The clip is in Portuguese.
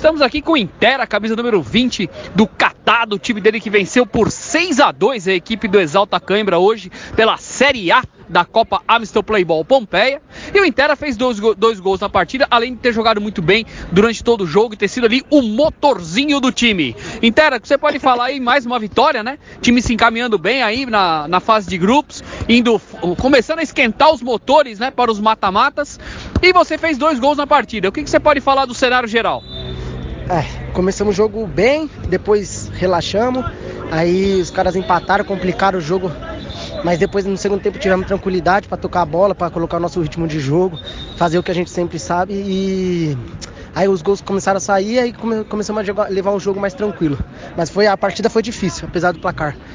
Estamos aqui com o Intera, camisa número 20 do Catado, o time dele que venceu por 6 a 2 a equipe do Exalta Cãibra hoje pela Série A da Copa Amistel Playball Pompeia. E o Intera fez dois, dois gols na partida, além de ter jogado muito bem durante todo o jogo e ter sido ali o motorzinho do time. Intera, você pode falar aí mais uma vitória, né? Time se encaminhando bem aí na, na fase de grupos, indo começando a esquentar os motores, né, para os mata-matas. E você fez dois gols na partida. O que, que você pode falar do cenário geral? É, começamos o jogo bem, depois relaxamos, aí os caras empataram, complicaram o jogo, mas depois no segundo tempo tivemos tranquilidade para tocar a bola, para colocar o nosso ritmo de jogo, fazer o que a gente sempre sabe e aí os gols começaram a sair e come, começamos a levar um jogo mais tranquilo. Mas foi a partida foi difícil, apesar do placar.